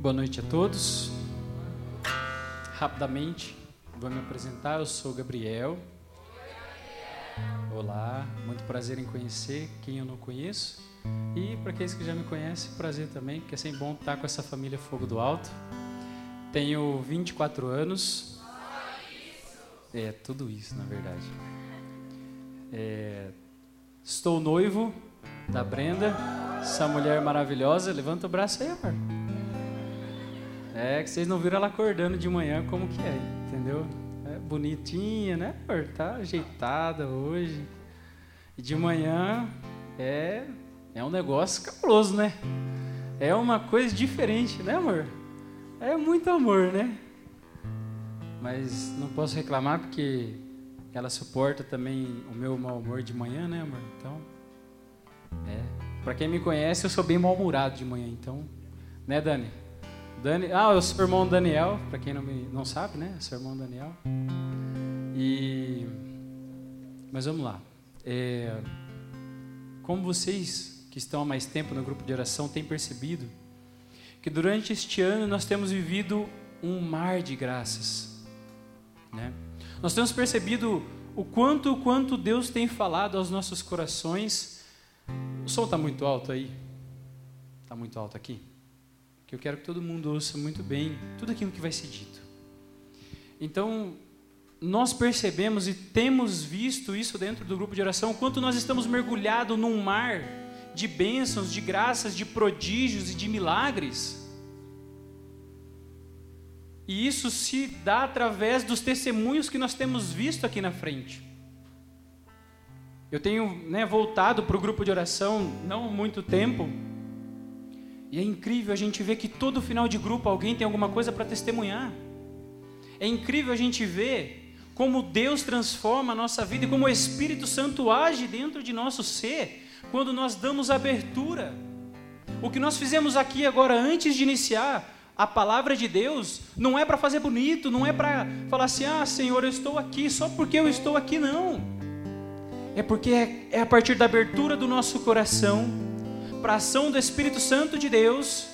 Boa noite a todos. Rapidamente, vou me apresentar. Eu sou Gabriel. Olá, muito prazer em conhecer quem eu não conheço. E para aqueles que já me conhecem, prazer também, porque é sempre bom estar com essa família Fogo do Alto. Tenho 24 anos. É, tudo isso, na verdade. É, estou noivo da Brenda, essa mulher maravilhosa. Levanta o braço aí, amor. É que vocês não viram ela acordando de manhã como que é, entendeu? É bonitinha, né, amor? Tá ajeitada hoje. E de manhã é é um negócio cabuloso, né? É uma coisa diferente, né, amor? É muito amor, né? Mas não posso reclamar porque ela suporta também o meu mau humor de manhã, né, amor? Então, é. Para quem me conhece, eu sou bem mal-humorado de manhã, então, né, Dani? Dani, ah, eu sou irmão Daniel, para quem não me não sabe, né? Eu sou irmão Daniel. E mas vamos lá. É, como vocês que estão há mais tempo no grupo de oração têm percebido que durante este ano nós temos vivido um mar de graças, né? Nós temos percebido o quanto, o quanto Deus tem falado aos nossos corações. O som está muito alto aí? Está muito alto aqui? Que eu quero que todo mundo ouça muito bem tudo aquilo que vai ser dito. Então, nós percebemos e temos visto isso dentro do grupo de oração, quanto nós estamos mergulhados num mar de bênçãos, de graças, de prodígios e de milagres. E isso se dá através dos testemunhos que nós temos visto aqui na frente. Eu tenho né, voltado para o grupo de oração não há muito tempo. E é incrível a gente ver que todo final de grupo alguém tem alguma coisa para testemunhar. É incrível a gente ver como Deus transforma a nossa vida e como o Espírito Santo age dentro de nosso ser quando nós damos abertura. O que nós fizemos aqui agora antes de iniciar a palavra de Deus não é para fazer bonito, não é para falar assim, ah, Senhor, eu estou aqui só porque eu estou aqui, não. É porque é, é a partir da abertura do nosso coração para a ação do Espírito Santo de Deus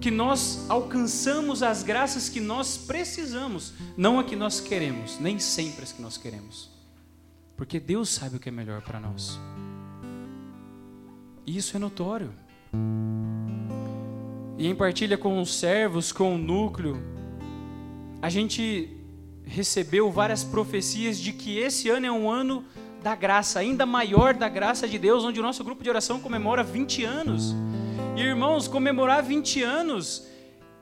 que nós alcançamos as graças que nós precisamos, não a que nós queremos, nem sempre as que nós queremos. Porque Deus sabe o que é melhor para nós. E isso é notório e em partilha com os servos, com o núcleo, a gente recebeu várias profecias de que esse ano é um ano da graça, ainda maior da graça de Deus, onde o nosso grupo de oração comemora 20 anos. E irmãos, comemorar 20 anos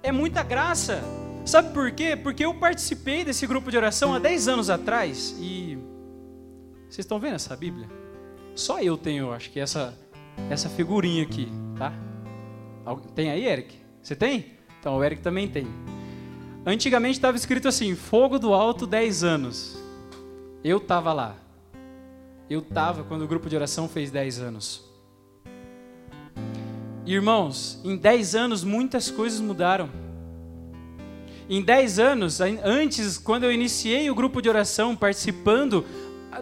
é muita graça. Sabe por quê? Porque eu participei desse grupo de oração há 10 anos atrás e vocês estão vendo essa Bíblia? Só eu tenho, acho que essa essa figurinha aqui, tá? Tem aí, Eric? Você tem? Então, o Eric também tem. Antigamente estava escrito assim: Fogo do Alto 10 anos. Eu estava lá. Eu estava quando o grupo de oração fez 10 anos. Irmãos, em 10 anos muitas coisas mudaram. Em 10 anos, antes, quando eu iniciei o grupo de oração participando,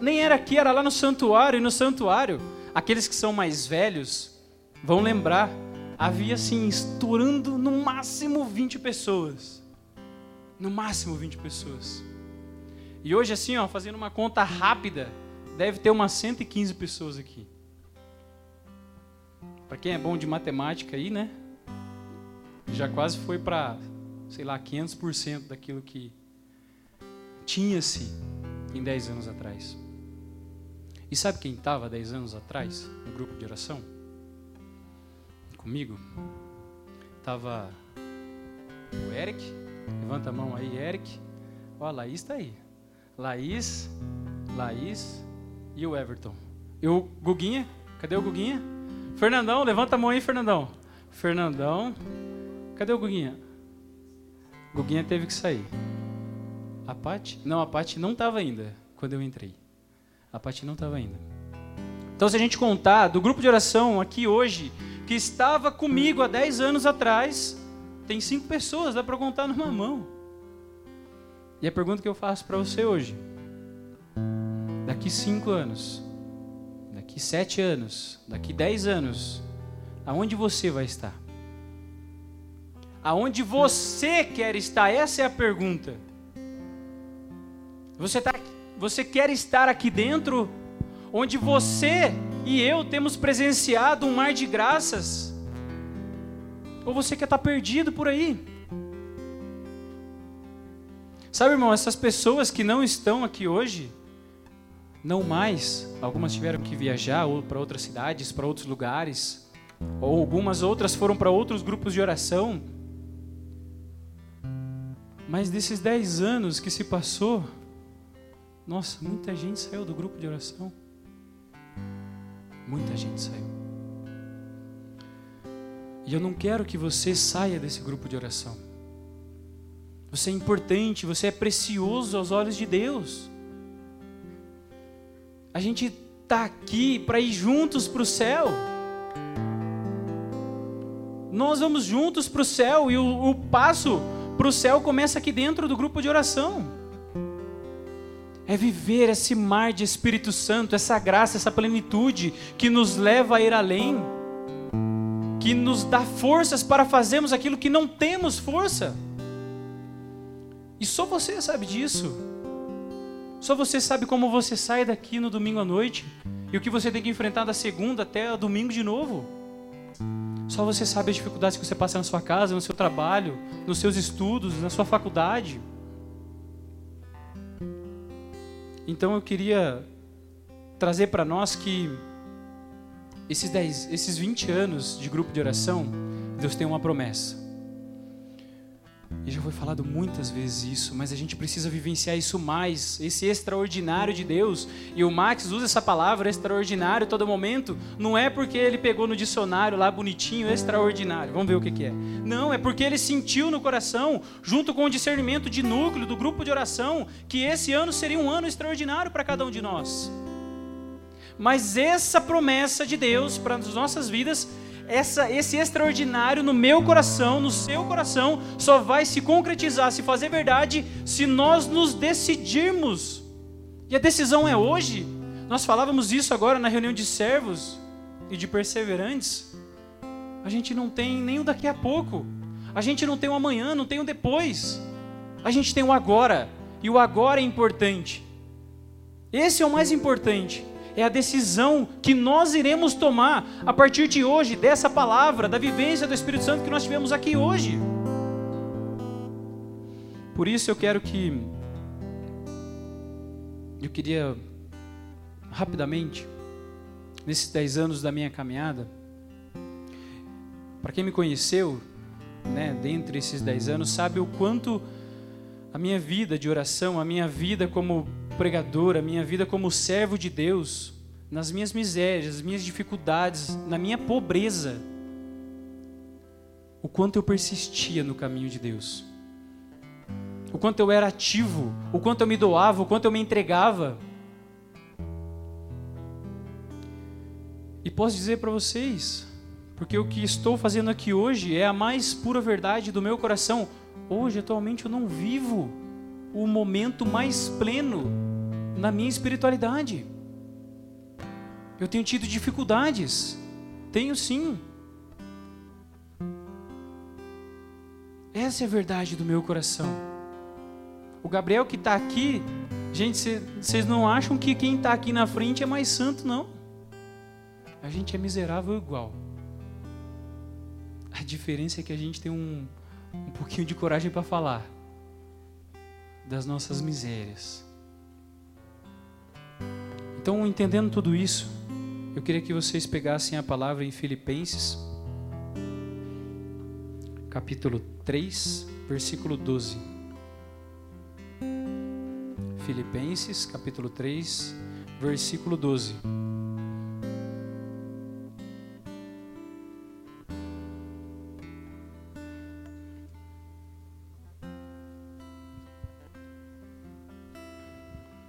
nem era aqui, era lá no santuário. E no santuário, aqueles que são mais velhos vão lembrar havia assim, estourando no máximo 20 pessoas. No máximo 20 pessoas. E hoje, assim, ó, fazendo uma conta rápida, deve ter umas 115 pessoas aqui. Para quem é bom de matemática aí, né? Já quase foi para, sei lá, 500% daquilo que tinha-se em 10 anos atrás. E sabe quem estava 10 anos atrás no grupo de oração? comigo? Tava o Eric, levanta a mão aí, Eric. Ó, a Laís está aí. Laís, Laís e o Everton. E o Guguinha? Cadê o Guguinha? Fernandão, levanta a mão aí, Fernandão. Fernandão. Cadê o Guguinha? Guguinha teve que sair. A Pati? Não, a Pati não estava ainda quando eu entrei. A Pati não estava ainda. Então, se a gente contar do grupo de oração aqui hoje, que estava comigo há 10 anos atrás, tem cinco pessoas, dá para contar numa mão. E a pergunta que eu faço para você hoje: daqui cinco anos, daqui sete anos, daqui dez anos, aonde você vai estar? aonde você quer estar? Essa é a pergunta. Você, tá, você quer estar aqui dentro, onde você e eu temos presenciado um mar de graças? Ou você quer estar perdido por aí? Sabe, irmão, essas pessoas que não estão aqui hoje, não mais, algumas tiveram que viajar ou para outras cidades, para outros lugares, ou algumas outras foram para outros grupos de oração. Mas desses dez anos que se passou, nossa, muita gente saiu do grupo de oração. Muita gente saiu. E eu não quero que você saia desse grupo de oração. Você é importante, você é precioso aos olhos de Deus. A gente está aqui para ir juntos para o céu. Nós vamos juntos para o céu e o, o passo para o céu começa aqui dentro do grupo de oração. É viver esse mar de Espírito Santo, essa graça, essa plenitude que nos leva a ir além, que nos dá forças para fazermos aquilo que não temos força. E só você sabe disso. Só você sabe como você sai daqui no domingo à noite e o que você tem que enfrentar da segunda até domingo de novo. Só você sabe as dificuldades que você passa na sua casa, no seu trabalho, nos seus estudos, na sua faculdade. Então eu queria trazer para nós que esses 10, esses 20 anos de grupo de oração, Deus tem uma promessa. E já foi falado muitas vezes isso, mas a gente precisa vivenciar isso mais, esse extraordinário de Deus. E o Max usa essa palavra extraordinário todo momento, não é porque ele pegou no dicionário lá bonitinho, extraordinário. Vamos ver o que, que é. Não, é porque ele sentiu no coração, junto com o discernimento de núcleo do grupo de oração, que esse ano seria um ano extraordinário para cada um de nós. Mas essa promessa de Deus para as nossas vidas essa, esse extraordinário no meu coração, no seu coração, só vai se concretizar, se fazer verdade, se nós nos decidirmos. E a decisão é hoje. Nós falávamos isso agora na reunião de servos e de perseverantes. A gente não tem nem o daqui a pouco. A gente não tem o amanhã, não tem o depois. A gente tem o agora. E o agora é importante. Esse é o mais importante é a decisão que nós iremos tomar a partir de hoje, dessa palavra, da vivência do Espírito Santo que nós tivemos aqui hoje. Por isso eu quero que. Eu queria, rapidamente, nesses dez anos da minha caminhada, para quem me conheceu, né, dentre esses dez anos, sabe o quanto a minha vida de oração, a minha vida como pregador, a minha vida como servo de Deus, nas minhas misérias, nas minhas dificuldades, na minha pobreza, o quanto eu persistia no caminho de Deus, o quanto eu era ativo, o quanto eu me doava, o quanto eu me entregava. E posso dizer para vocês, porque o que estou fazendo aqui hoje é a mais pura verdade do meu coração. Hoje, atualmente, eu não vivo o momento mais pleno na minha espiritualidade. Eu tenho tido dificuldades. Tenho sim. Essa é a verdade do meu coração. O Gabriel que está aqui, gente, vocês não acham que quem está aqui na frente é mais santo, não. A gente é miserável igual. A diferença é que a gente tem um, um pouquinho de coragem para falar das nossas misérias. Então, entendendo tudo isso, eu queria que vocês pegassem a palavra em Filipenses, capítulo 3, versículo 12. Filipenses, capítulo 3, versículo 12.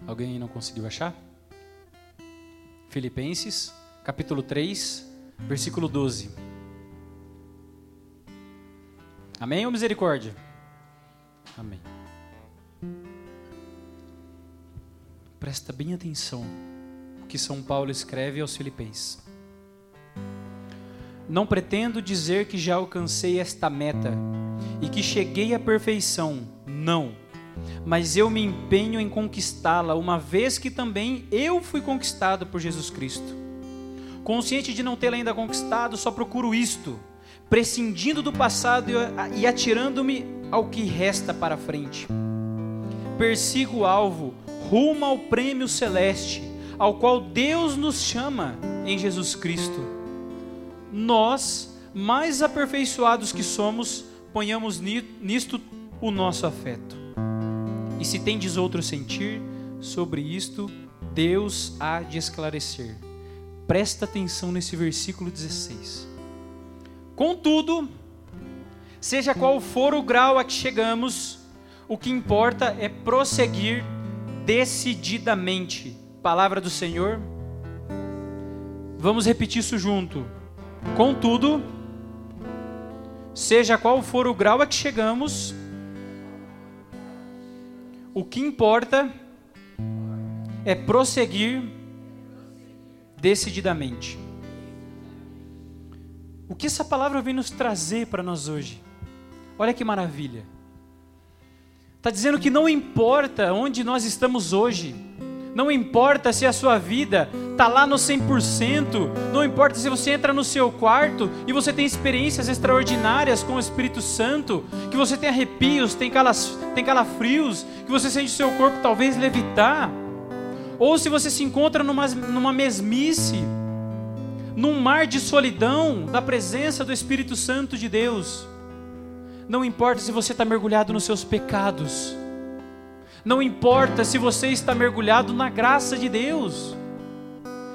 Alguém não conseguiu achar? Filipenses, capítulo 3, versículo 12. Amém ou misericórdia? Amém. Presta bem atenção o que São Paulo escreve aos Filipenses. Não pretendo dizer que já alcancei esta meta e que cheguei à perfeição. Não. Mas eu me empenho em conquistá-la, uma vez que também eu fui conquistado por Jesus Cristo. Consciente de não tê-la ainda conquistado, só procuro isto, prescindindo do passado e atirando-me ao que resta para frente. Persigo o alvo, rumo ao prêmio celeste, ao qual Deus nos chama em Jesus Cristo. Nós, mais aperfeiçoados que somos, ponhamos nisto o nosso afeto. E se tendes outro sentir sobre isto, Deus há de esclarecer. Presta atenção nesse versículo 16. Contudo, seja qual for o grau a que chegamos, o que importa é prosseguir decididamente. Palavra do Senhor. Vamos repetir isso junto. Contudo, seja qual for o grau a que chegamos, o que importa é prosseguir decididamente. O que essa palavra vem nos trazer para nós hoje? Olha que maravilha. Está dizendo que não importa onde nós estamos hoje, não importa se a sua vida está lá no 100%, não importa se você entra no seu quarto e você tem experiências extraordinárias com o Espírito Santo, que você tem arrepios, tem, calas, tem calafrios, que você sente o seu corpo talvez levitar, ou se você se encontra numa, numa mesmice, num mar de solidão da presença do Espírito Santo de Deus. Não importa se você está mergulhado nos seus pecados, não importa se você está mergulhado na graça de Deus,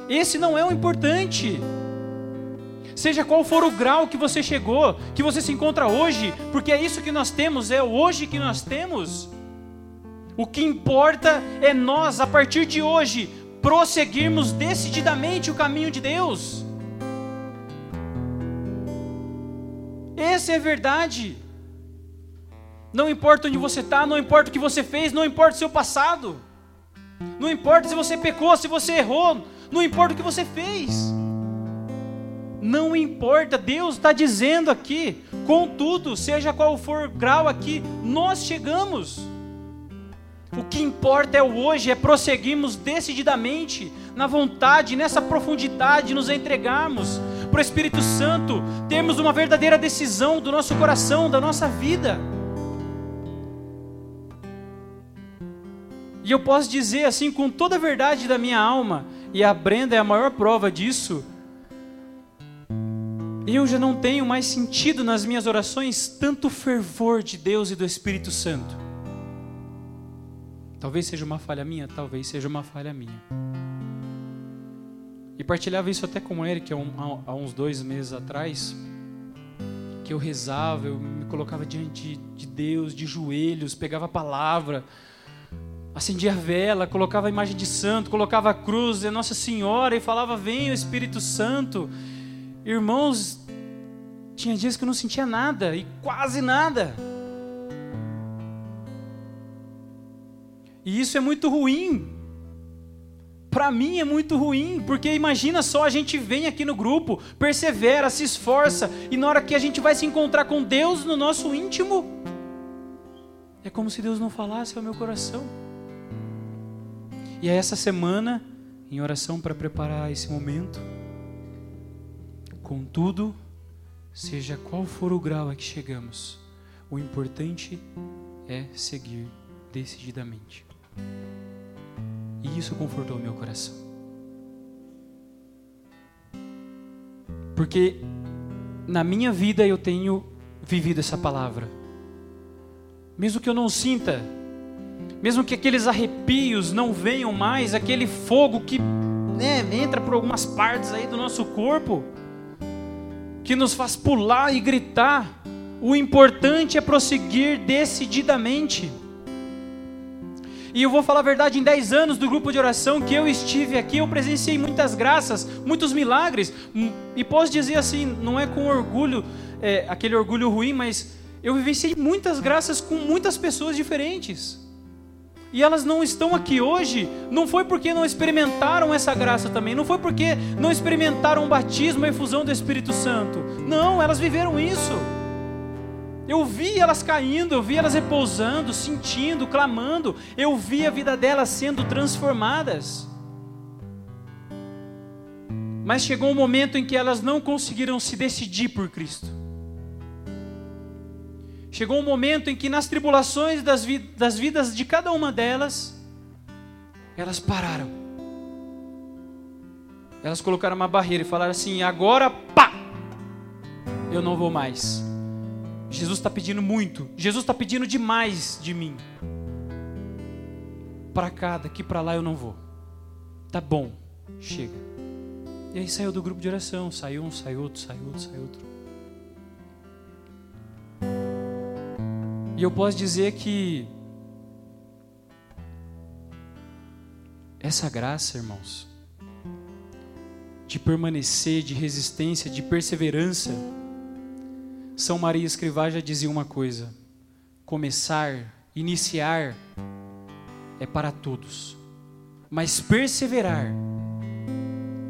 esse não é o importante. Seja qual for o grau que você chegou, que você se encontra hoje, porque é isso que nós temos, é hoje que nós temos. O que importa é nós, a partir de hoje, prosseguirmos decididamente o caminho de Deus. Essa é a verdade. Não importa onde você está, não importa o que você fez, não importa o seu passado. Não importa se você pecou, se você errou, não importa o que você fez. Não importa, Deus está dizendo aqui, contudo, seja qual for o grau aqui, nós chegamos. O que importa é o hoje, é prosseguirmos decididamente na vontade, nessa profundidade, nos entregarmos para o Espírito Santo, termos uma verdadeira decisão do nosso coração, da nossa vida. E eu posso dizer assim, com toda a verdade da minha alma, e a Brenda é a maior prova disso, eu já não tenho mais sentido nas minhas orações tanto fervor de Deus e do Espírito Santo. Talvez seja uma falha minha, talvez seja uma falha minha. E partilhava isso até com o Eric há uns dois meses atrás, que eu rezava, eu me colocava diante de Deus, de joelhos, pegava a palavra, acendia vela, colocava a imagem de santo, colocava a cruz de Nossa Senhora e falava: Vem o Espírito Santo. Irmãos, tinha dias que eu não sentia nada, e quase nada. E isso é muito ruim. Para mim é muito ruim, porque imagina só, a gente vem aqui no grupo, persevera, se esforça, e na hora que a gente vai se encontrar com Deus no nosso íntimo, é como se Deus não falasse ao meu coração. E é essa semana, em oração para preparar esse momento, contudo, seja qual for o grau a que chegamos, o importante é seguir decididamente. E isso confortou meu coração. Porque na minha vida eu tenho vivido essa palavra. Mesmo que eu não sinta, mesmo que aqueles arrepios não venham mais, aquele fogo que né, entra por algumas partes aí do nosso corpo, que nos faz pular e gritar, o importante é prosseguir decididamente. E eu vou falar a verdade, em 10 anos do grupo de oração que eu estive aqui, eu presenciei muitas graças, muitos milagres. E posso dizer assim, não é com orgulho, é, aquele orgulho ruim, mas eu vivenciei muitas graças com muitas pessoas diferentes. E elas não estão aqui hoje, não foi porque não experimentaram essa graça também, não foi porque não experimentaram o batismo a efusão do Espírito Santo. Não, elas viveram isso. Eu vi elas caindo, eu vi elas repousando, sentindo, clamando. Eu vi a vida delas sendo transformadas. Mas chegou um momento em que elas não conseguiram se decidir por Cristo. Chegou um momento em que, nas tribulações das, vi das vidas de cada uma delas, elas pararam. Elas colocaram uma barreira e falaram assim: agora, pá! Eu não vou mais. Jesus está pedindo muito. Jesus está pedindo demais de mim. Para cá, daqui para lá eu não vou. Tá bom, chega. E aí saiu do grupo de oração. Saiu um, saiu outro, saiu outro, saiu outro. E eu posso dizer que essa graça, irmãos, de permanecer, de resistência, de perseverança, são Maria Escrivá já dizia uma coisa: começar, iniciar é para todos, mas perseverar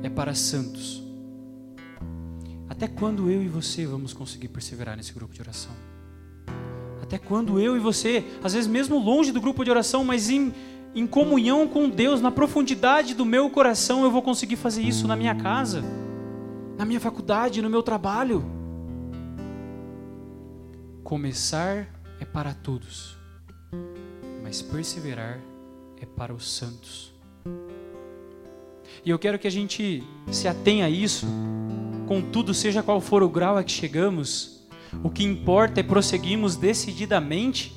é para santos. Até quando eu e você vamos conseguir perseverar nesse grupo de oração? Até quando eu e você, às vezes mesmo longe do grupo de oração, mas em, em comunhão com Deus, na profundidade do meu coração, eu vou conseguir fazer isso na minha casa, na minha faculdade, no meu trabalho? Começar é para todos, mas perseverar é para os santos. E eu quero que a gente se atenha a isso, contudo, seja qual for o grau a que chegamos, o que importa é prosseguirmos decididamente.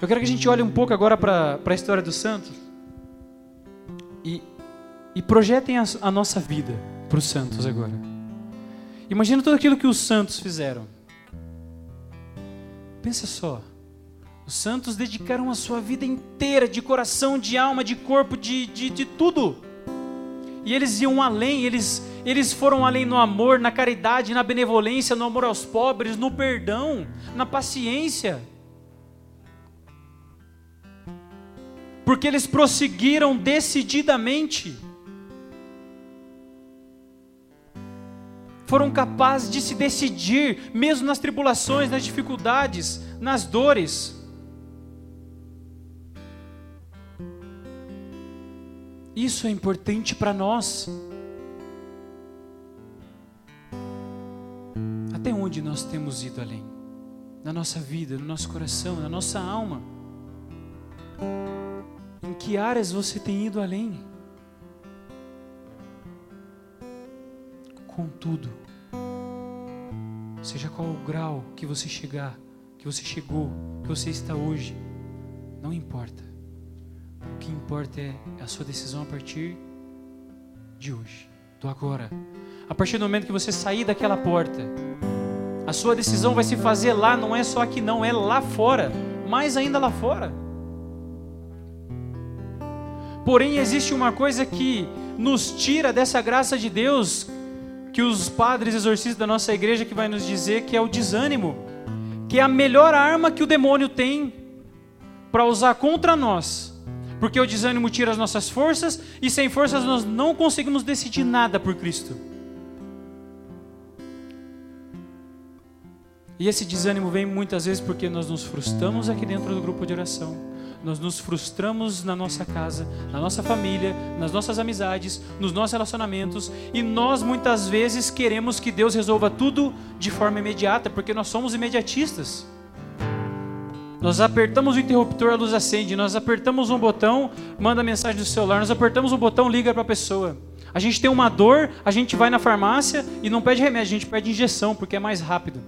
Eu quero que a gente olhe um pouco agora para a história dos santos e, e projetem a, a nossa vida para os santos agora. Imagina tudo aquilo que os santos fizeram. Pensa só. Os santos dedicaram a sua vida inteira, de coração, de alma, de corpo, de, de, de tudo. E eles iam além, eles, eles foram além no amor, na caridade, na benevolência, no amor aos pobres, no perdão, na paciência. Porque eles prosseguiram decididamente. foram capazes de se decidir, mesmo nas tribulações, nas dificuldades, nas dores. Isso é importante para nós. Até onde nós temos ido além? Na nossa vida, no nosso coração, na nossa alma. Em que áreas você tem ido além? Contudo, seja qual o grau que você chegar, que você chegou, que você está hoje, não importa. O que importa é a sua decisão a partir de hoje, do agora. A partir do momento que você sair daquela porta, a sua decisão vai se fazer lá, não é só aqui, não, é lá fora, mais ainda lá fora. Porém, existe uma coisa que nos tira dessa graça de Deus que os padres exorcistas da nossa igreja que vai nos dizer que é o desânimo, que é a melhor arma que o demônio tem para usar contra nós. Porque o desânimo tira as nossas forças e sem forças nós não conseguimos decidir nada por Cristo. E esse desânimo vem muitas vezes porque nós nos frustramos aqui dentro do grupo de oração nós nos frustramos na nossa casa, na nossa família, nas nossas amizades, nos nossos relacionamentos, e nós muitas vezes queremos que Deus resolva tudo de forma imediata, porque nós somos imediatistas. Nós apertamos o interruptor, a luz acende, nós apertamos um botão, manda mensagem do celular, nós apertamos o botão, liga para a pessoa. A gente tem uma dor, a gente vai na farmácia e não pede remédio, a gente pede injeção, porque é mais rápido.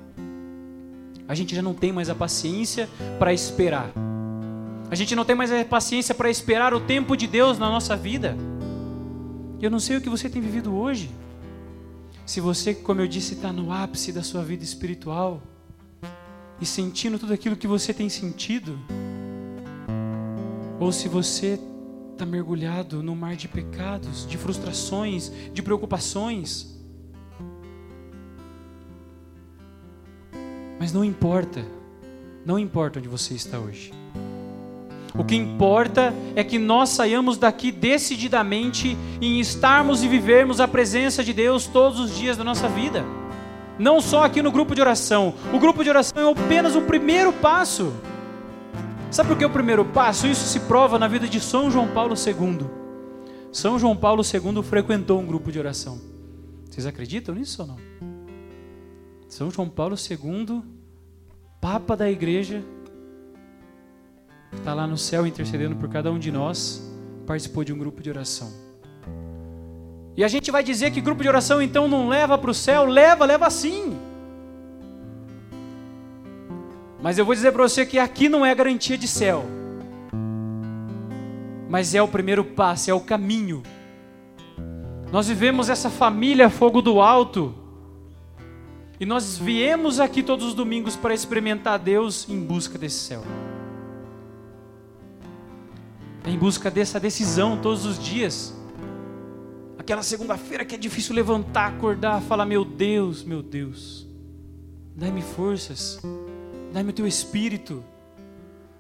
A gente já não tem mais a paciência para esperar. A gente não tem mais a paciência para esperar o tempo de Deus na nossa vida. Eu não sei o que você tem vivido hoje. Se você, como eu disse, está no ápice da sua vida espiritual e sentindo tudo aquilo que você tem sentido, ou se você está mergulhado no mar de pecados, de frustrações, de preocupações. Mas não importa, não importa onde você está hoje. O que importa é que nós saiamos daqui decididamente em estarmos e vivermos a presença de Deus todos os dias da nossa vida. Não só aqui no grupo de oração. O grupo de oração é apenas o primeiro passo. Sabe por que o primeiro passo? Isso se prova na vida de São João Paulo II. São João Paulo II frequentou um grupo de oração. Vocês acreditam nisso ou não? São João Paulo II, Papa da Igreja, está lá no céu intercedendo por cada um de nós, participou de um grupo de oração. E a gente vai dizer que grupo de oração então não leva para o céu? Leva, leva sim. Mas eu vou dizer para você que aqui não é garantia de céu. Mas é o primeiro passo, é o caminho. Nós vivemos essa família fogo do alto. E nós viemos aqui todos os domingos para experimentar Deus em busca desse céu. Em busca dessa decisão todos os dias. Aquela segunda-feira que é difícil levantar, acordar, falar: Meu Deus, meu Deus, dai-me forças, dai-me o teu espírito.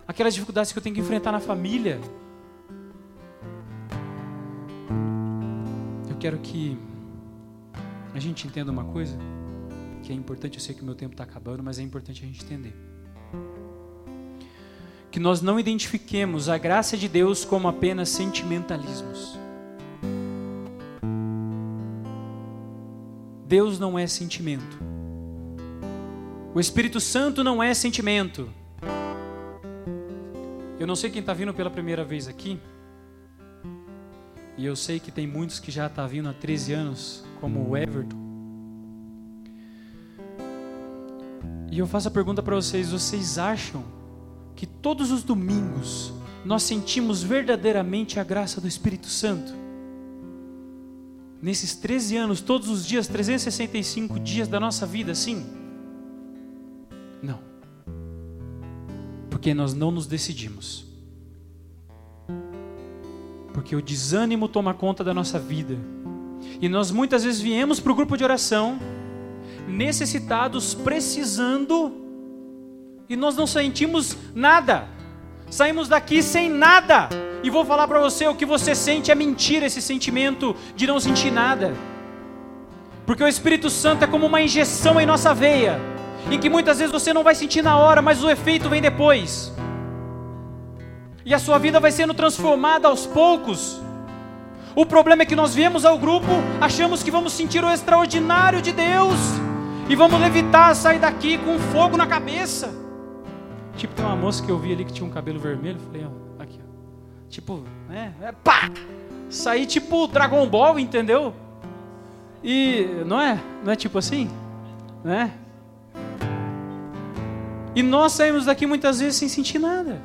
Aquelas dificuldades que eu tenho que enfrentar na família. Eu quero que a gente entenda uma coisa que é importante. Eu sei que o meu tempo está acabando, mas é importante a gente entender que nós não identifiquemos a graça de Deus como apenas sentimentalismos. Deus não é sentimento. O Espírito Santo não é sentimento. Eu não sei quem está vindo pela primeira vez aqui. E eu sei que tem muitos que já estão tá vindo há 13 anos, como o Everton. E eu faço a pergunta para vocês: vocês acham que todos os domingos nós sentimos verdadeiramente a graça do Espírito Santo? Nesses 13 anos, todos os dias, 365 dias da nossa vida, sim? Não. Porque nós não nos decidimos. Porque o desânimo toma conta da nossa vida. E nós muitas vezes viemos para o grupo de oração, necessitados, precisando, e nós não sentimos nada. Saímos daqui sem nada. E vou falar para você: o que você sente é mentira, esse sentimento de não sentir nada. Porque o Espírito Santo é como uma injeção em nossa veia, em que muitas vezes você não vai sentir na hora, mas o efeito vem depois. E a sua vida vai sendo transformada aos poucos. O problema é que nós viemos ao grupo, achamos que vamos sentir o extraordinário de Deus e vamos levitar, sair daqui com fogo na cabeça. Tipo, tem uma moça que eu vi ali que tinha um cabelo vermelho, falei, ó, Tipo, né? É, pá! Sair tipo Dragon Ball, entendeu? E não é? Não é tipo assim? Né? E nós saímos daqui muitas vezes sem sentir nada.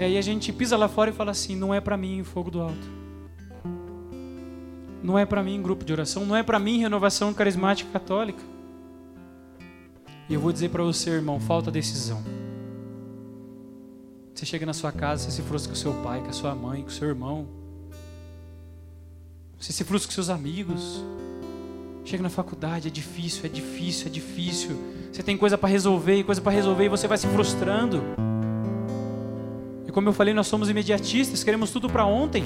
E aí a gente pisa lá fora e fala assim: não é para mim fogo do alto. Não é para mim grupo de oração, não é para mim renovação carismática católica. E eu vou dizer para você, irmão, falta decisão. Você chega na sua casa, você se frustra com seu pai, com a sua mãe, com seu irmão. Você se frustra com seus amigos. Chega na faculdade, é difícil, é difícil, é difícil. Você tem coisa para resolver e coisa para resolver e você vai se frustrando. E como eu falei, nós somos imediatistas, queremos tudo para ontem.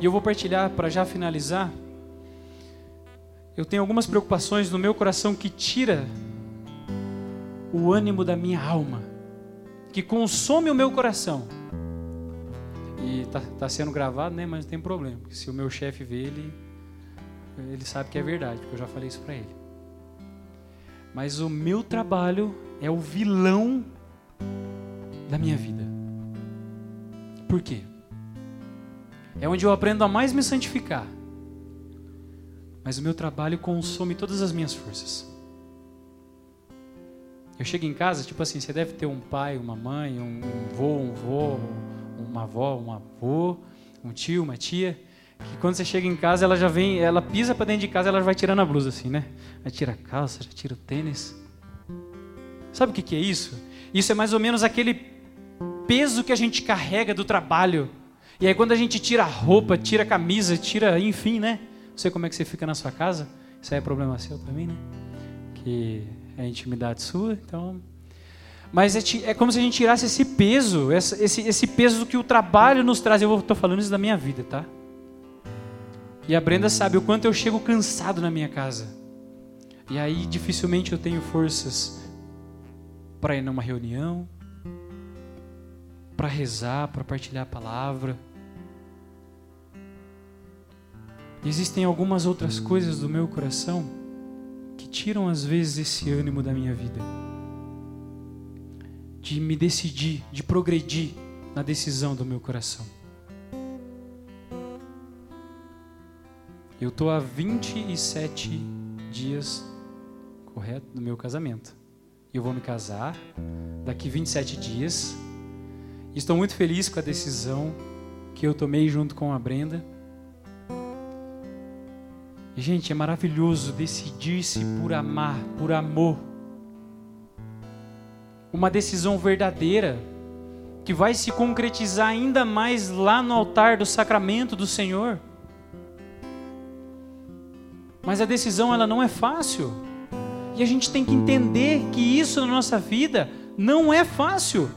E eu vou partilhar para já finalizar. Eu tenho algumas preocupações no meu coração que tira o ânimo da minha alma, que consome o meu coração. E está tá sendo gravado, né? Mas não tem problema. Se o meu chefe vê, ele, ele sabe que é verdade, porque eu já falei isso para ele. Mas o meu trabalho é o vilão da minha vida. Por quê? É onde eu aprendo a mais me santificar. Mas o meu trabalho consome todas as minhas forças. Eu chego em casa, tipo assim, você deve ter um pai, uma mãe, um, um um vô, uma avó, um avô, um tio, uma tia, que quando você chega em casa, ela já vem, ela pisa para dentro de casa, ela vai tirando a blusa assim, né? Já tira a calça, já tira o tênis. Sabe o que, que é isso? Isso é mais ou menos aquele peso que a gente carrega do trabalho. E aí quando a gente tira a roupa, tira a camisa, tira, enfim, né? Não sei como é que você fica na sua casa. Isso aí é problema seu também, né? Que é intimidade sua, então. Mas é, é como se a gente tirasse esse peso, esse, esse peso que o trabalho nos traz. Eu estou falando isso da minha vida, tá? E a Brenda sabe o quanto eu chego cansado na minha casa. E aí dificilmente eu tenho forças para ir numa reunião, para rezar, para partilhar a palavra. Existem algumas outras coisas do meu coração tiram às vezes esse ânimo da minha vida. De me decidir, de progredir na decisão do meu coração. Eu estou há 27 dias, correto, do meu casamento. Eu vou me casar daqui 27 dias. Estou muito feliz com a decisão que eu tomei junto com a Brenda. Gente, é maravilhoso decidir-se por amar, por amor. Uma decisão verdadeira que vai se concretizar ainda mais lá no altar do sacramento do Senhor. Mas a decisão ela não é fácil. E a gente tem que entender que isso na nossa vida não é fácil.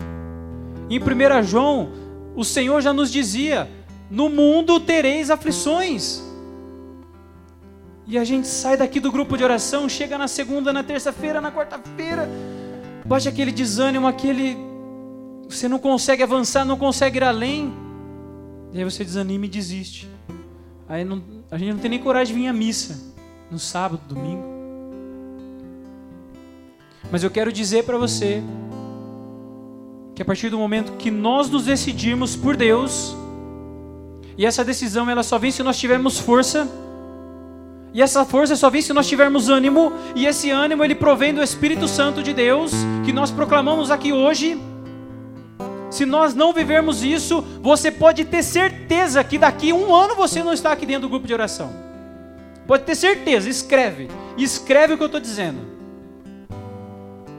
Em 1 João, o Senhor já nos dizia: No mundo tereis aflições. E a gente sai daqui do grupo de oração, chega na segunda, na terça-feira, na quarta-feira, bate aquele desânimo, aquele. Você não consegue avançar, não consegue ir além. E aí você desanima e desiste. Aí não, a gente não tem nem coragem de vir à missa no sábado, domingo. Mas eu quero dizer para você que a partir do momento que nós nos decidirmos por Deus, e essa decisão ela só vem se nós tivermos força, e essa força só vem se nós tivermos ânimo, e esse ânimo ele provém do Espírito Santo de Deus, que nós proclamamos aqui hoje. Se nós não vivermos isso, você pode ter certeza que daqui um ano você não está aqui dentro do grupo de oração. Pode ter certeza, escreve. Escreve o que eu estou dizendo.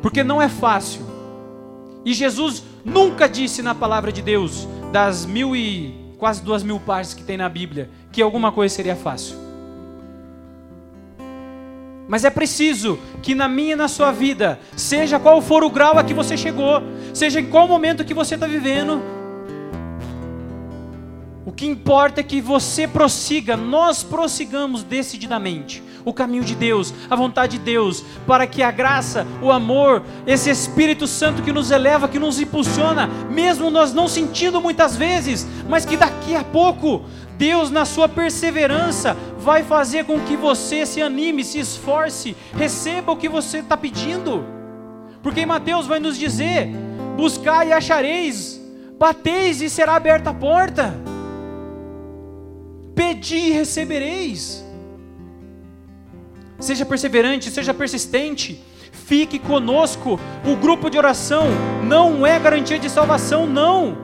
Porque não é fácil. E Jesus nunca disse na palavra de Deus, das mil e quase duas mil páginas que tem na Bíblia, que alguma coisa seria fácil. Mas é preciso que na minha e na sua vida, seja qual for o grau a que você chegou, seja em qual momento que você está vivendo, que importa é que você prossiga, nós prossigamos decididamente o caminho de Deus, a vontade de Deus, para que a graça, o amor, esse Espírito Santo que nos eleva, que nos impulsiona, mesmo nós não sentindo muitas vezes, mas que daqui a pouco, Deus, na sua perseverança, vai fazer com que você se anime, se esforce, receba o que você está pedindo, porque Mateus vai nos dizer: buscai e achareis, bateis e será aberta a porta. Pedi e recebereis. Seja perseverante, seja persistente. Fique conosco. O grupo de oração não é garantia de salvação, não.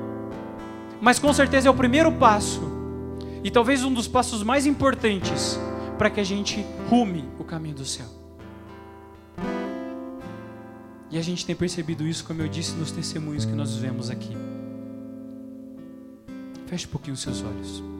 Mas com certeza é o primeiro passo. E talvez um dos passos mais importantes para que a gente rume o caminho do céu. E a gente tem percebido isso, como eu disse, nos testemunhos que nós vemos aqui. Feche um pouquinho os seus olhos.